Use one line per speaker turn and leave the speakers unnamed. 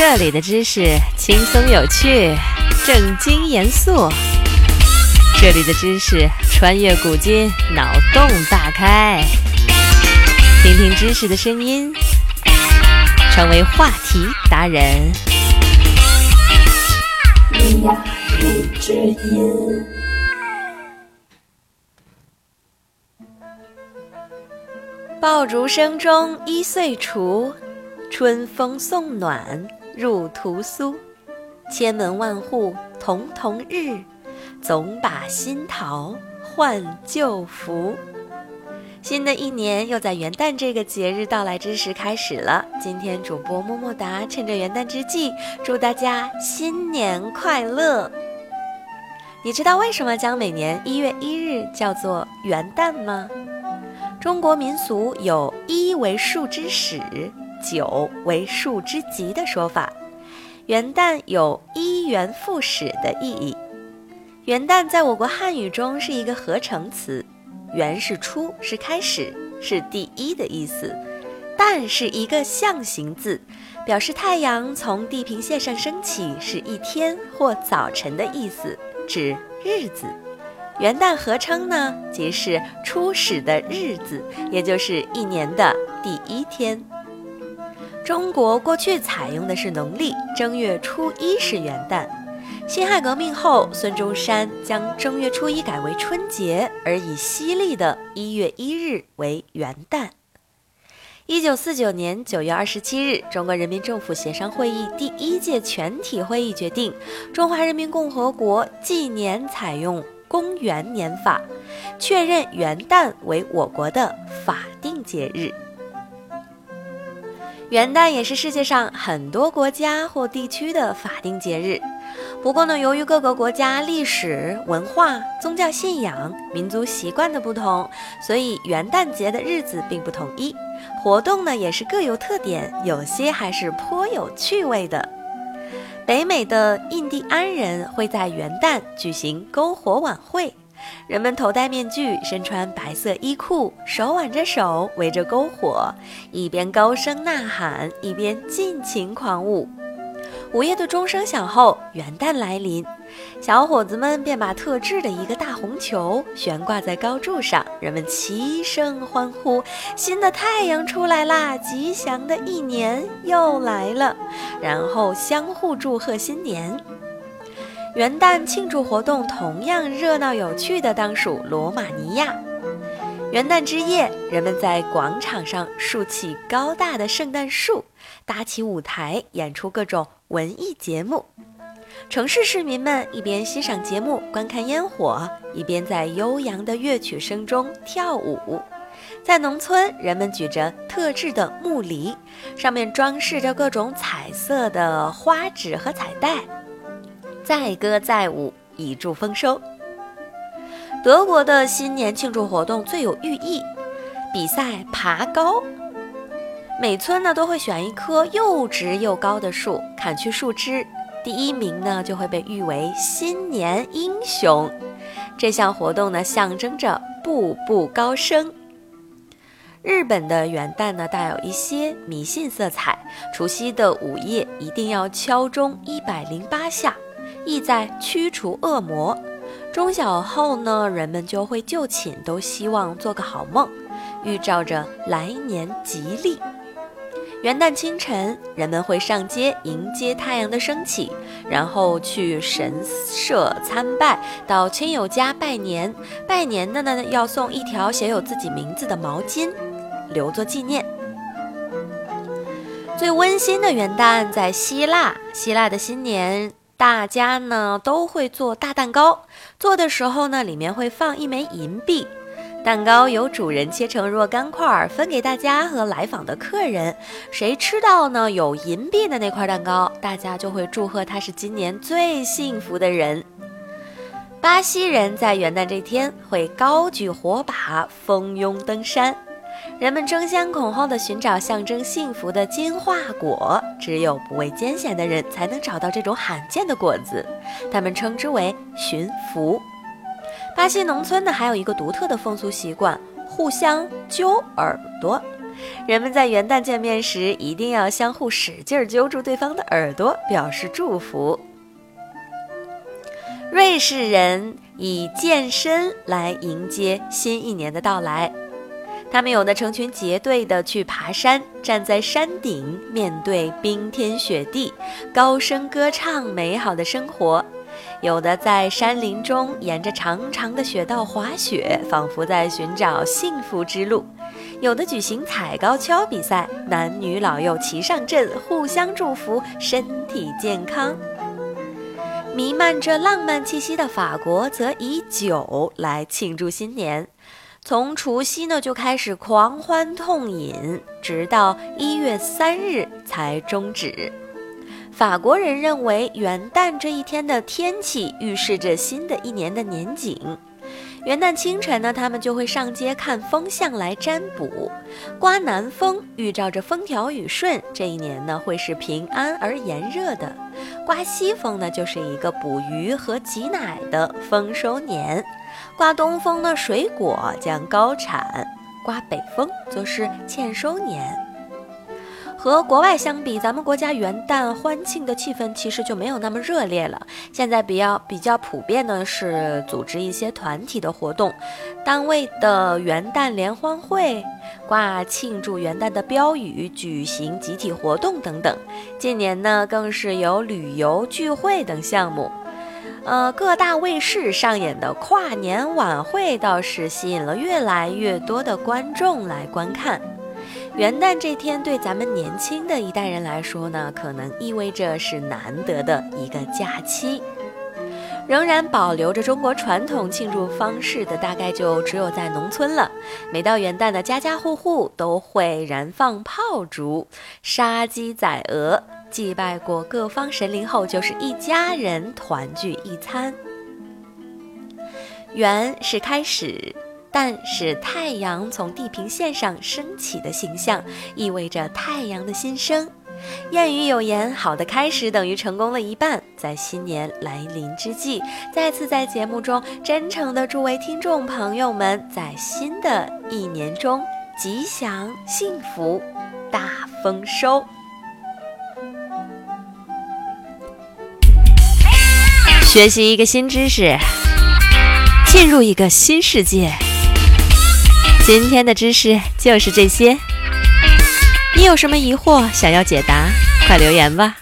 这里的知识轻松有趣，正经严肃。这里的知识穿越古今，脑洞大开。听听知识的声音，成为话题达人。爆竹声中一岁除，春风送暖入屠苏。千门万户曈曈日，总把新桃换旧符。新的一年又在元旦这个节日到来之时开始了。今天主播么么哒趁着元旦之际，祝大家新年快乐。你知道为什么将每年一月一日叫做元旦吗？中国民俗有一为数之始，九为数之极的说法。元旦有一元复始的意义。元旦在我国汉语中是一个合成词，元是初，是开始，是第一的意思。旦是一个象形字，表示太阳从地平线上升起是一天或早晨的意思，指日子。元旦合称呢，即是初始的日子，也就是一年的第一天。中国过去采用的是农历正月初一是元旦，辛亥革命后，孙中山将正月初一改为春节，而以西历的一月一日为元旦。一九四九年九月二十七日，中国人民政府协商会议第一届全体会议决定，中华人民共和国纪年采用。公元年法确认元旦为我国的法定节日。元旦也是世界上很多国家或地区的法定节日。不过呢，由于各个国家历史文化、宗教信仰、民族习惯的不同，所以元旦节的日子并不统一，活动呢也是各有特点，有些还是颇有趣味的。北美的印第安人会在元旦举行篝火晚会，人们头戴面具，身穿白色衣裤，手挽着手围着篝火，一边高声呐喊，一边尽情狂舞。午夜的钟声响后，元旦来临，小伙子们便把特制的一个大红球悬挂在高柱上，人们齐声欢呼：“新的太阳出来啦！吉祥的一年又来了！”然后相互祝贺新年。元旦庆祝活动同样热闹有趣的，当属罗马尼亚。元旦之夜，人们在广场上竖起高大的圣诞树，搭起舞台，演出各种文艺节目。城市市民们一边欣赏节目、观看烟火，一边在悠扬的乐曲声中跳舞。在农村，人们举着特制的木犁，上面装饰着各种彩色的花纸和彩带，载歌载舞，以助丰收。德国的新年庆祝活动最有寓意，比赛爬高。每村呢都会选一棵又直又高的树，砍去树枝，第一名呢就会被誉为新年英雄。这项活动呢象征着步步高升。日本的元旦呢带有一些迷信色彩，除夕的午夜一定要敲钟一百零八下，意在驱除恶魔。中小后呢，人们就会就寝，都希望做个好梦，预兆着来年吉利。元旦清晨，人们会上街迎接太阳的升起，然后去神社参拜，到亲友家拜年。拜年的呢，要送一条写有自己名字的毛巾，留作纪念。最温馨的元旦在希腊，希腊的新年。大家呢都会做大蛋糕，做的时候呢，里面会放一枚银币，蛋糕由主人切成若干块，分给大家和来访的客人。谁吃到呢有银币的那块蛋糕，大家就会祝贺他是今年最幸福的人。巴西人在元旦这天会高举火把，蜂拥登山。人们争先恐后地寻找象征幸福的金话果，只有不畏艰险的人才能找到这种罕见的果子，他们称之为寻福。巴西农村呢还有一个独特的风俗习惯，互相揪耳朵。人们在元旦见面时，一定要相互使劲揪住对方的耳朵，表示祝福。瑞士人以健身来迎接新一年的到来，他们有的成群结队的去爬山，站在山顶，面对冰天雪地，高声歌唱美好的生活；有的在山林中沿着长长的雪道滑雪，仿佛在寻找幸福之路；有的举行踩高跷比赛，男女老幼齐上阵，互相祝福身体健康。弥漫着浪漫气息的法国则以酒来庆祝新年，从除夕呢就开始狂欢痛饮，直到一月三日才终止。法国人认为元旦这一天的天气预示着新的一年的年景。元旦清晨呢，他们就会上街看风向来占卜，刮南风预兆着风调雨顺，这一年呢会是平安而炎热的；刮西风呢就是一个捕鱼和挤奶的丰收年；刮东风呢水果将高产；刮北风则是欠收年。和国外相比，咱们国家元旦欢庆的气氛其实就没有那么热烈了。现在比较比较普遍的是组织一些团体的活动，单位的元旦联欢会，挂庆祝元旦的标语，举行集体活动等等。近年呢，更是有旅游聚会等项目。呃，各大卫视上演的跨年晚会倒是吸引了越来越多的观众来观看。元旦这天对咱们年轻的一代人来说呢，可能意味着是难得的一个假期。仍然保留着中国传统庆祝方式的，大概就只有在农村了。每到元旦的家家户户都会燃放炮竹、杀鸡宰鹅，祭拜过各方神灵后，就是一家人团聚一餐。元是开始。但是太阳从地平线上升起的形象，意味着太阳的新生。谚语有言：“好的开始等于成功了一半。”在新年来临之际，再次在节目中真诚的祝为听众朋友们在新的一年中吉祥、幸福、大丰收。学习一个新知识，进入一个新世界。今天的知识就是这些，你有什么疑惑？想要解答，快留言吧。